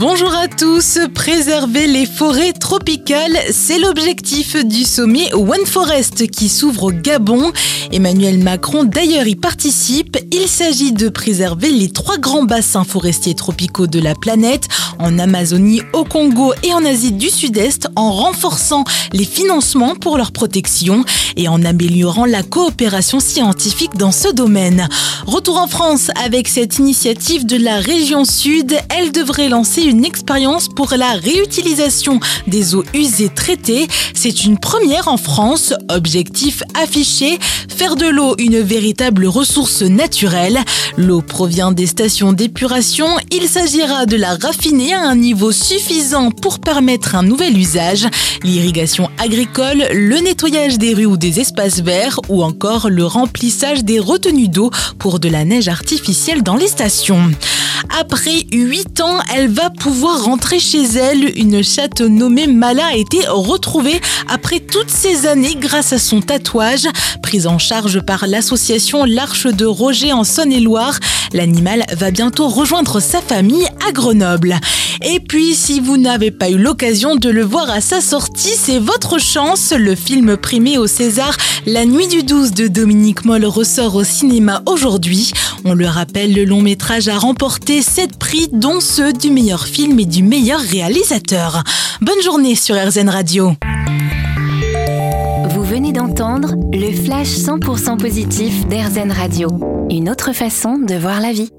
Bonjour à tous, préserver les forêts tropicales, c'est l'objectif du sommet One Forest qui s'ouvre au Gabon. Emmanuel Macron d'ailleurs y participe. Il s'agit de préserver les trois grands bassins forestiers tropicaux de la planète, en Amazonie, au Congo et en Asie du Sud-Est, en renforçant les financements pour leur protection et en améliorant la coopération scientifique dans ce domaine. Retour en France avec cette initiative de la région Sud, elle devrait lancer une expérience pour la réutilisation des eaux usées traitées. C'est une première en France. Objectif affiché, faire de l'eau une véritable ressource naturelle. L'eau provient des stations d'épuration. Il s'agira de la raffiner à un niveau suffisant pour permettre un nouvel usage. L'irrigation agricole, le nettoyage des rues ou des espaces verts ou encore le remplissage des retenues d'eau pour de la neige artificielle dans les stations. Après 8 ans, elle va pouvoir rentrer chez elle. Une chatte nommée Mala a été retrouvée après toutes ces années grâce à son tatouage. Prise en charge par l'association L'Arche de Roger en Saône-et-Loire, l'animal va bientôt rejoindre sa famille à Grenoble. Et puis, si vous n'avez pas eu l'occasion de le voir à sa sortie, c'est votre chance. Le film primé au César La Nuit du 12 de Dominique Moll ressort au cinéma aujourd'hui. On le rappelle, le long métrage a remporté 7 prix, dont ceux du meilleur film et du meilleur réalisateur. Bonne journée sur RZN Radio. Vous venez d'entendre le flash 100% positif d'RZN Radio. Une autre façon de voir la vie.